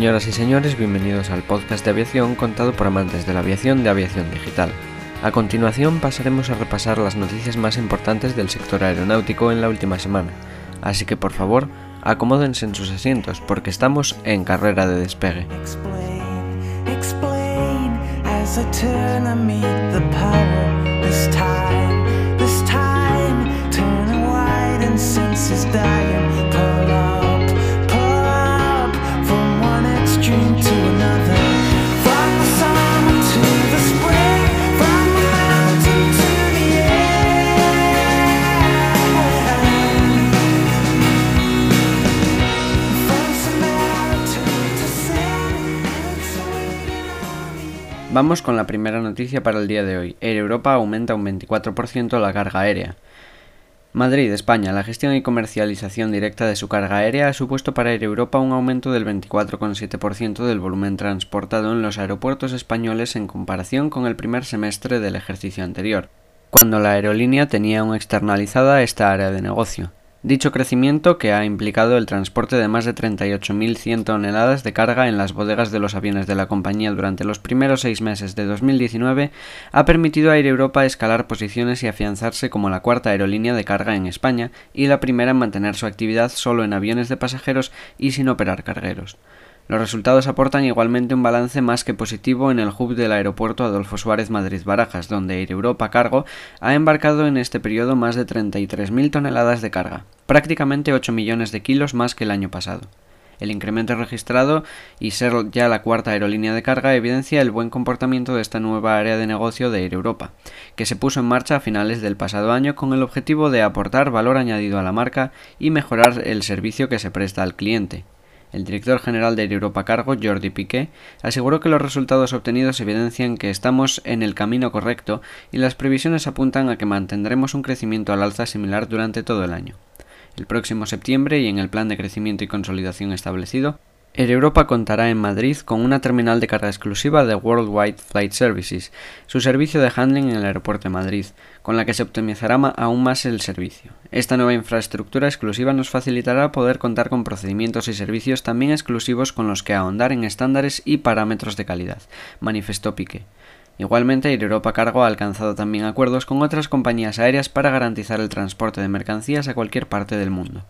Señoras y señores, bienvenidos al podcast de aviación contado por amantes de la aviación de aviación digital. A continuación pasaremos a repasar las noticias más importantes del sector aeronáutico en la última semana, así que por favor, acomódense en sus asientos porque estamos en carrera de despegue. Vamos con la primera noticia para el día de hoy. Air Europa aumenta un 24% la carga aérea. Madrid, España. La gestión y comercialización directa de su carga aérea ha supuesto para Air Europa un aumento del 24,7% del volumen transportado en los aeropuertos españoles en comparación con el primer semestre del ejercicio anterior, cuando la aerolínea tenía aún externalizada esta área de negocio. Dicho crecimiento, que ha implicado el transporte de más de 38.100 toneladas de carga en las bodegas de los aviones de la compañía durante los primeros seis meses de 2019, ha permitido a Air Europa escalar posiciones y afianzarse como la cuarta aerolínea de carga en España y la primera en mantener su actividad solo en aviones de pasajeros y sin operar cargueros. Los resultados aportan igualmente un balance más que positivo en el hub del aeropuerto Adolfo Suárez Madrid-Barajas, donde Air Europa Cargo ha embarcado en este periodo más de 33.000 toneladas de carga, prácticamente 8 millones de kilos más que el año pasado. El incremento registrado y ser ya la cuarta aerolínea de carga evidencia el buen comportamiento de esta nueva área de negocio de Air Europa, que se puso en marcha a finales del pasado año con el objetivo de aportar valor añadido a la marca y mejorar el servicio que se presta al cliente, el director general de Europa Cargo, Jordi Piqué, aseguró que los resultados obtenidos evidencian que estamos en el camino correcto y las previsiones apuntan a que mantendremos un crecimiento al alza similar durante todo el año. El próximo septiembre y en el plan de crecimiento y consolidación establecido, Air Europa contará en Madrid con una terminal de carga exclusiva de Worldwide Flight Services, su servicio de handling en el aeropuerto de Madrid, con la que se optimizará aún más el servicio. Esta nueva infraestructura exclusiva nos facilitará poder contar con procedimientos y servicios también exclusivos con los que ahondar en estándares y parámetros de calidad, manifestó Pique. Igualmente, Air Europa Cargo ha alcanzado también acuerdos con otras compañías aéreas para garantizar el transporte de mercancías a cualquier parte del mundo.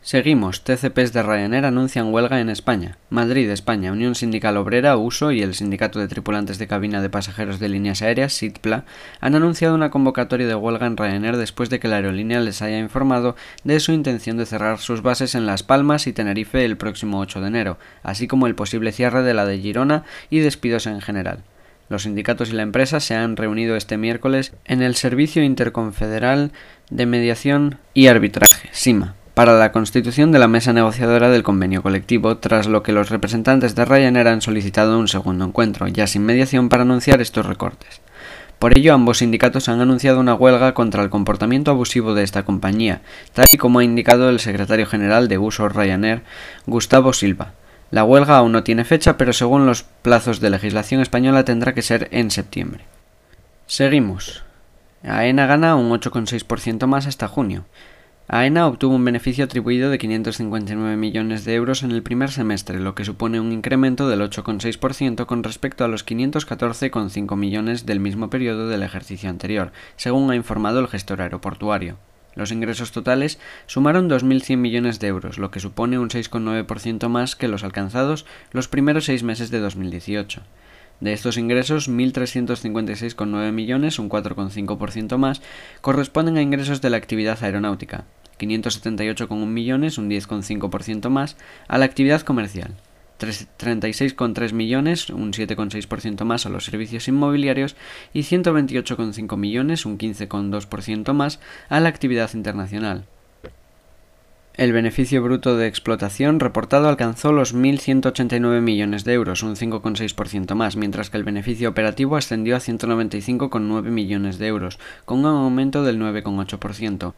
Seguimos. TCPs de Ryanair anuncian huelga en España. Madrid, España. Unión Sindical Obrera, USO y el Sindicato de Tripulantes de Cabina de Pasajeros de Líneas Aéreas, SITPLA, han anunciado una convocatoria de huelga en Ryanair después de que la aerolínea les haya informado de su intención de cerrar sus bases en Las Palmas y Tenerife el próximo 8 de enero, así como el posible cierre de la de Girona y despidos en general. Los sindicatos y la empresa se han reunido este miércoles en el Servicio Interconfederal de Mediación y Arbitraje, SIMA, para la constitución de la mesa negociadora del convenio colectivo, tras lo que los representantes de Ryanair han solicitado un segundo encuentro, ya sin mediación, para anunciar estos recortes. Por ello, ambos sindicatos han anunciado una huelga contra el comportamiento abusivo de esta compañía, tal y como ha indicado el secretario general de uso Ryanair, Gustavo Silva. La huelga aún no tiene fecha, pero según los plazos de legislación española tendrá que ser en septiembre. Seguimos. AENA gana un 8,6% más hasta junio. AENA obtuvo un beneficio atribuido de 559 millones de euros en el primer semestre, lo que supone un incremento del 8,6% con respecto a los 514,5 millones del mismo periodo del ejercicio anterior, según ha informado el gestor aeroportuario. Los ingresos totales sumaron 2.100 millones de euros, lo que supone un 6,9% más que los alcanzados los primeros seis meses de 2018. De estos ingresos, 1.356,9 millones, un 4,5% más, corresponden a ingresos de la actividad aeronáutica, 578,1 millones, un 10,5% más, a la actividad comercial, 36,3 millones, un 7,6% más a los servicios inmobiliarios y 128,5 millones, un 15,2% más a la actividad internacional. El beneficio bruto de explotación reportado alcanzó los 1.189 millones de euros, un 5,6% más, mientras que el beneficio operativo ascendió a 195,9 millones de euros, con un aumento del 9,8%.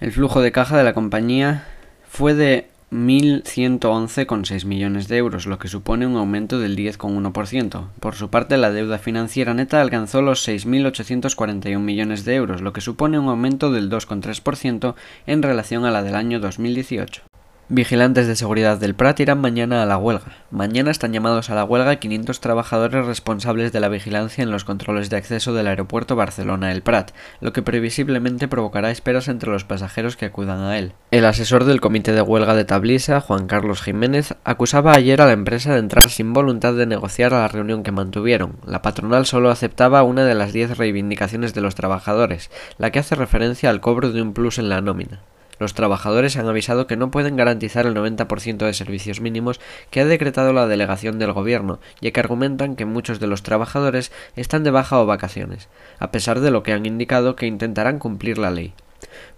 El flujo de caja de la compañía fue de 1.111,6 millones de euros, lo que supone un aumento del 10,1%. Por su parte, la deuda financiera neta alcanzó los 6.841 millones de euros, lo que supone un aumento del 2,3% en relación a la del año 2018. Vigilantes de seguridad del Prat irán mañana a la huelga. Mañana están llamados a la huelga 500 trabajadores responsables de la vigilancia en los controles de acceso del aeropuerto Barcelona-El Prat, lo que previsiblemente provocará esperas entre los pasajeros que acudan a él. El asesor del comité de huelga de Tablisa, Juan Carlos Jiménez, acusaba ayer a la empresa de entrar sin voluntad de negociar a la reunión que mantuvieron. La patronal solo aceptaba una de las 10 reivindicaciones de los trabajadores, la que hace referencia al cobro de un plus en la nómina. Los trabajadores han avisado que no pueden garantizar el 90% de servicios mínimos que ha decretado la delegación del gobierno, ya que argumentan que muchos de los trabajadores están de baja o vacaciones, a pesar de lo que han indicado que intentarán cumplir la ley.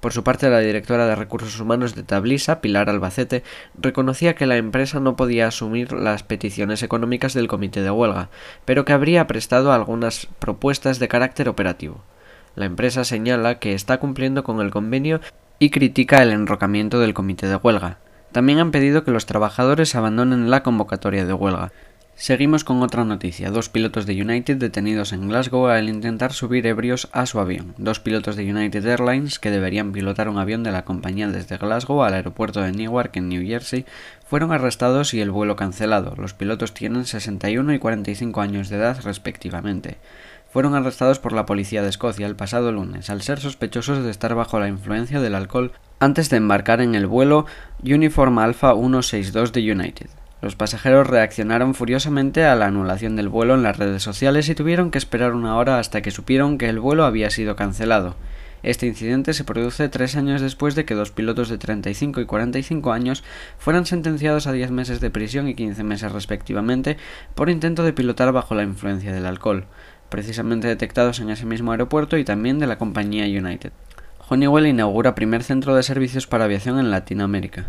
Por su parte, la directora de Recursos Humanos de Tablisa, Pilar Albacete, reconocía que la empresa no podía asumir las peticiones económicas del comité de huelga, pero que habría prestado algunas propuestas de carácter operativo. La empresa señala que está cumpliendo con el convenio y critica el enrocamiento del comité de huelga. También han pedido que los trabajadores abandonen la convocatoria de huelga. Seguimos con otra noticia. Dos pilotos de United detenidos en Glasgow al intentar subir ebrios a su avión. Dos pilotos de United Airlines, que deberían pilotar un avión de la compañía desde Glasgow al aeropuerto de Newark en New Jersey, fueron arrestados y el vuelo cancelado. Los pilotos tienen 61 y 45 años de edad respectivamente fueron arrestados por la policía de Escocia el pasado lunes al ser sospechosos de estar bajo la influencia del alcohol antes de embarcar en el vuelo Uniform Alpha 162 de United. Los pasajeros reaccionaron furiosamente a la anulación del vuelo en las redes sociales y tuvieron que esperar una hora hasta que supieron que el vuelo había sido cancelado. Este incidente se produce tres años después de que dos pilotos de 35 y 45 años fueran sentenciados a 10 meses de prisión y 15 meses respectivamente por intento de pilotar bajo la influencia del alcohol precisamente detectados en ese mismo aeropuerto y también de la compañía United. Honeywell inaugura primer centro de servicios para aviación en Latinoamérica.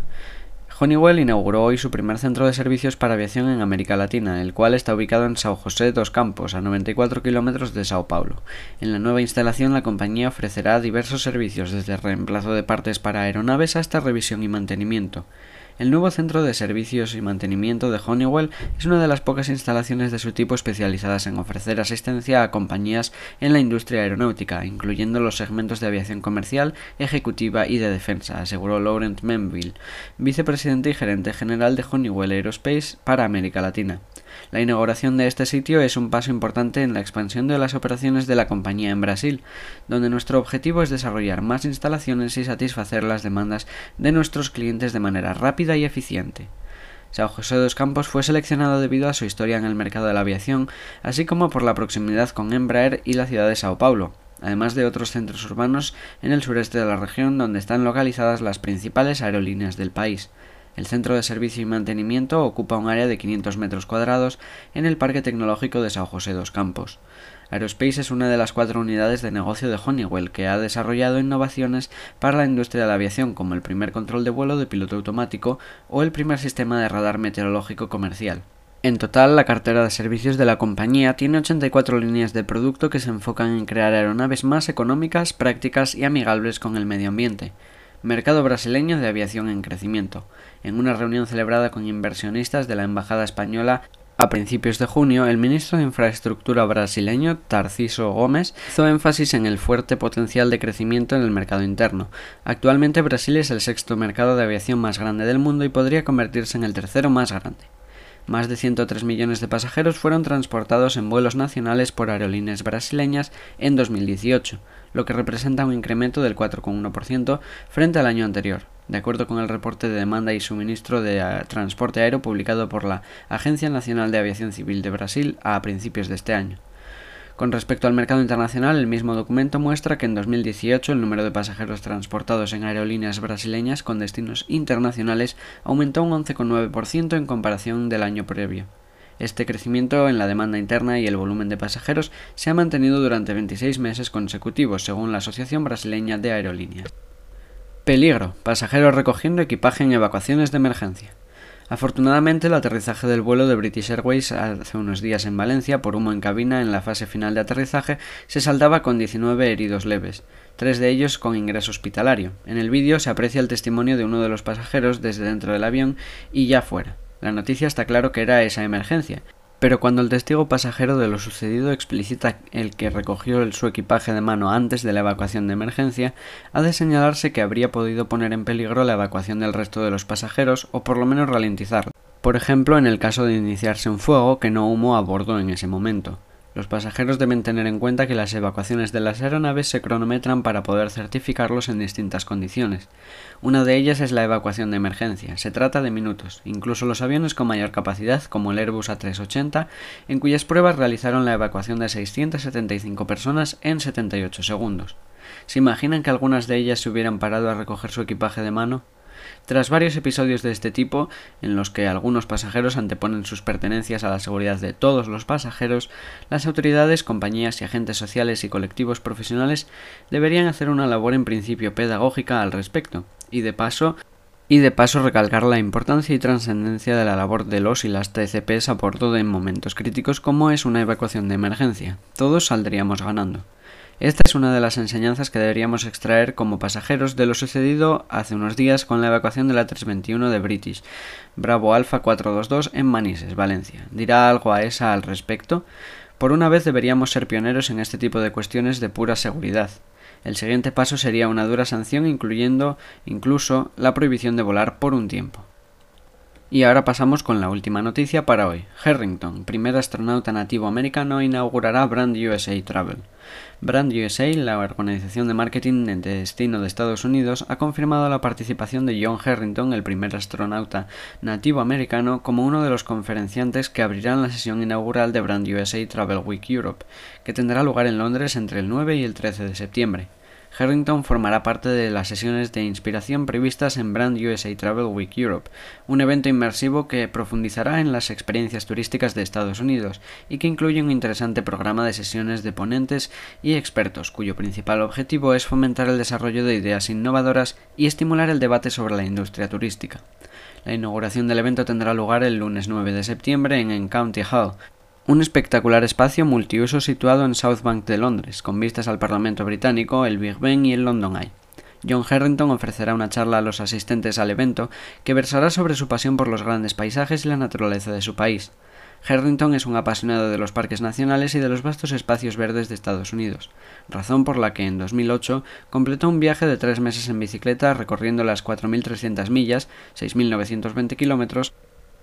Honeywell inauguró hoy su primer centro de servicios para aviación en América Latina, el cual está ubicado en Sao José dos Campos, a 94 kilómetros de Sao Paulo. En la nueva instalación, la compañía ofrecerá diversos servicios, desde reemplazo de partes para aeronaves hasta revisión y mantenimiento. El nuevo centro de servicios y mantenimiento de Honeywell es una de las pocas instalaciones de su tipo especializadas en ofrecer asistencia a compañías en la industria aeronáutica, incluyendo los segmentos de aviación comercial, ejecutiva y de defensa, aseguró Laurent Menville, vicepresidente y gerente general de Honeywell Aerospace para América Latina. La inauguración de este sitio es un paso importante en la expansión de las operaciones de la compañía en Brasil, donde nuestro objetivo es desarrollar más instalaciones y satisfacer las demandas de nuestros clientes de manera rápida y eficiente. Sao José dos Campos fue seleccionado debido a su historia en el mercado de la aviación, así como por la proximidad con Embraer y la ciudad de Sao Paulo, además de otros centros urbanos en el sureste de la región donde están localizadas las principales aerolíneas del país. El centro de servicio y mantenimiento ocupa un área de 500 metros cuadrados en el Parque Tecnológico de San José dos Campos. Aerospace es una de las cuatro unidades de negocio de Honeywell que ha desarrollado innovaciones para la industria de la aviación como el primer control de vuelo de piloto automático o el primer sistema de radar meteorológico comercial. En total, la cartera de servicios de la compañía tiene 84 líneas de producto que se enfocan en crear aeronaves más económicas, prácticas y amigables con el medio ambiente. Mercado brasileño de aviación en crecimiento. En una reunión celebrada con inversionistas de la Embajada Española a principios de junio, el ministro de Infraestructura brasileño, Tarciso Gómez, hizo énfasis en el fuerte potencial de crecimiento en el mercado interno. Actualmente Brasil es el sexto mercado de aviación más grande del mundo y podría convertirse en el tercero más grande. Más de 103 millones de pasajeros fueron transportados en vuelos nacionales por aerolíneas brasileñas en 2018, lo que representa un incremento del 4,1% frente al año anterior, de acuerdo con el reporte de demanda y suministro de eh, transporte aéreo publicado por la Agencia Nacional de Aviación Civil de Brasil a principios de este año. Con respecto al mercado internacional, el mismo documento muestra que en 2018 el número de pasajeros transportados en aerolíneas brasileñas con destinos internacionales aumentó un 11,9% en comparación del año previo. Este crecimiento en la demanda interna y el volumen de pasajeros se ha mantenido durante 26 meses consecutivos, según la Asociación Brasileña de Aerolíneas. Peligro. Pasajeros recogiendo equipaje en evacuaciones de emergencia. Afortunadamente, el aterrizaje del vuelo de British Airways hace unos días en Valencia por humo en cabina en la fase final de aterrizaje se saldaba con 19 heridos leves, tres de ellos con ingreso hospitalario. En el vídeo se aprecia el testimonio de uno de los pasajeros desde dentro del avión y ya fuera. La noticia está claro que era esa emergencia, Pero cuando el testigo pasajero de lo sucedido explicita el que recogió su equipaje de mano antes de la evacuación de emergencia, ha de señalarse que habría podido poner en peligro la evacuación del resto de los pasajeros o por lo menos ralentizarla. Por ejemplo, en el caso de iniciarse un fuego que no humo a bordo en ese momento. Los pasajeros deben tener en cuenta que las evacuaciones de las aeronaves se cronometran para poder certificarlos en distintas condiciones. Una de ellas es la evacuación de emergencia. Se trata de minutos. Incluso los aviones con mayor capacidad, como el Airbus A380, en cuyas pruebas realizaron la evacuación de 675 personas en 78 segundos. ¿Se imaginan que algunas de ellas se hubieran parado a recoger su equipaje de mano? Tras varios episodios de este tipo, en los que algunos pasajeros anteponen sus pertenencias a la seguridad de todos los pasajeros, las autoridades, compañías y agentes sociales y colectivos profesionales deberían hacer una labor en principio pedagógica al respecto, y de paso y de paso recalcar la importancia y trascendencia de la labor de los y las TCPs a bordo en momentos críticos como es una evacuación de emergencia. Todos saldríamos ganando. Esta es una de las enseñanzas que deberíamos extraer como pasajeros de lo sucedido hace unos días con la evacuación de la 321 de British, Bravo Alpha 422 en Manises, Valencia. ¿Dirá algo a esa al respecto? Por una vez deberíamos ser pioneros en este tipo de cuestiones de pura seguridad. El siguiente paso sería una dura sanción incluyendo incluso la prohibición de volar por un tiempo. Y ahora pasamos con la última noticia para hoy. Harrington, primer astronauta nativo americano, inaugurará Brand USA Travel. Brand USA, la organización de marketing de destino de Estados Unidos, ha confirmado la participación de John Harrington, el primer astronauta nativo americano, como uno de los conferenciantes que abrirán la sesión inaugural de Brand USA Travel Week Europe, que tendrá lugar en Londres entre el 9 y el 13 de septiembre. Harrington formará parte de las sesiones de inspiración previstas en Brand USA Travel Week Europe, un evento inmersivo que profundizará en las experiencias turísticas de Estados Unidos y que incluye un interesante programa de sesiones de ponentes y expertos, cuyo principal objetivo es fomentar el desarrollo de ideas innovadoras y estimular el debate sobre la industria turística. La inauguración del evento tendrá lugar el lunes 9 de septiembre en County Hall, un espectacular espacio multiuso situado en South Bank de Londres, con vistas al Parlamento británico, el Big Ben y el London Eye. John Harrington ofrecerá una charla a los asistentes al evento que versará sobre su pasión por los grandes paisajes y la naturaleza de su país. Harrington es un apasionado de los parques nacionales y de los vastos espacios verdes de Estados Unidos, razón por la que en 2008 completó un viaje de tres meses en bicicleta recorriendo las 4.300 millas, 6.920 kilómetros,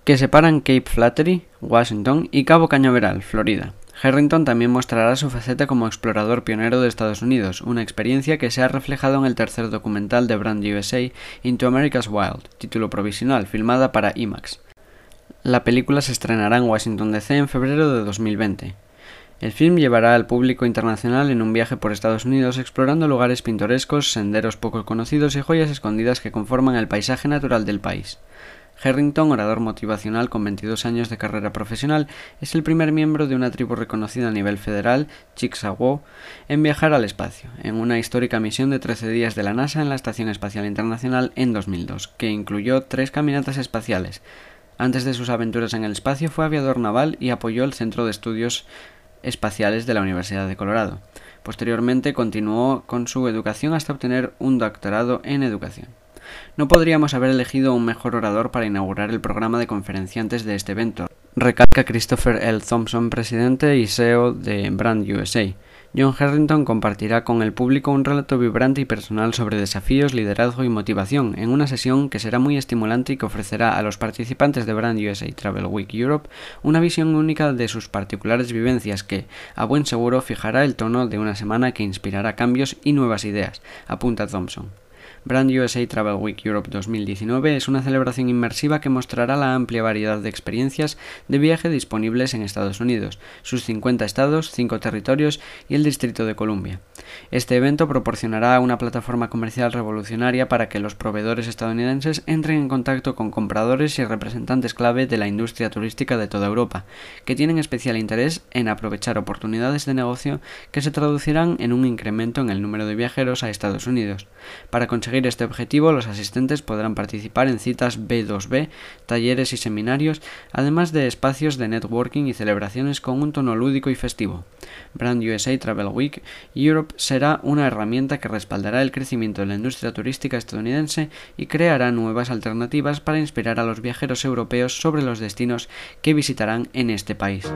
que separan Cape Flattery, Washington y Cabo Cañaveral, Florida. Harrington también mostrará su faceta como explorador pionero de Estados Unidos, una experiencia que se ha reflejado en el tercer documental de Brand USA, Into America's Wild, título provisional, filmada para IMAX. La película se estrenará en Washington DC en febrero de 2020. El film llevará al público internacional en un viaje por Estados Unidos explorando lugares pintorescos, senderos poco conocidos y joyas escondidas que conforman el paisaje natural del país. Harrington, orador motivacional con 22 años de carrera profesional, es el primer miembro de una tribu reconocida a nivel federal, Chicxahuo, en viajar al espacio, en una histórica misión de 13 días de la NASA en la Estación Espacial Internacional en 2002, que incluyó tres caminatas espaciales. Antes de sus aventuras en el espacio fue aviador naval y apoyó el Centro de Estudios Espaciales de la Universidad de Colorado. Posteriormente continuó con su educación hasta obtener un doctorado en educación. No podríamos haber elegido un mejor orador para inaugurar el programa de conferenciantes de este evento, recalca Christopher L. Thompson, presidente y CEO de Brand USA. John Harrington compartirá con el público un relato vibrante y personal sobre desafíos, liderazgo y motivación en una sesión que será muy estimulante y que ofrecerá a los participantes de Brand USA Travel Week Europe una visión única de sus particulares vivencias que, a buen seguro, fijará el tono de una semana que inspirará cambios y nuevas ideas, apunta Thompson. Brand USA Travel Week Europe 2019 es una celebración inmersiva que mostrará la amplia variedad de experiencias de viaje disponibles en Estados Unidos, sus 50 estados, 5 territorios y el Distrito de Columbia. Este evento proporcionará una plataforma comercial revolucionaria para que los proveedores estadounidenses entren en contacto con compradores y representantes clave de la industria turística de toda Europa, que tienen especial interés en aprovechar oportunidades de negocio que se traducirán en un incremento en el número de viajeros a Estados Unidos. Para conseguir este objetivo, los asistentes podrán participar en citas B2B, talleres y seminarios, además de espacios de networking y celebraciones con un tono lúdico y festivo. Brand USA Travel Week Europe será una herramienta que respaldará el crecimiento de la industria turística estadounidense y creará nuevas alternativas para inspirar a los viajeros europeos sobre los destinos que visitarán en este país.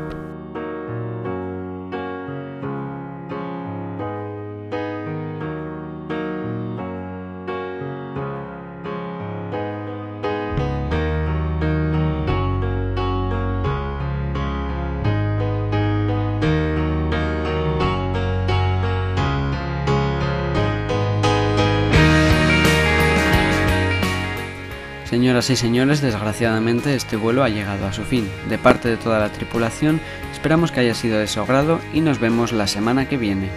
Señoras y señores, desgraciadamente este vuelo ha llegado a su fin. De parte de toda la tripulación, esperamos que haya sido de su agrado y nos vemos la semana que viene.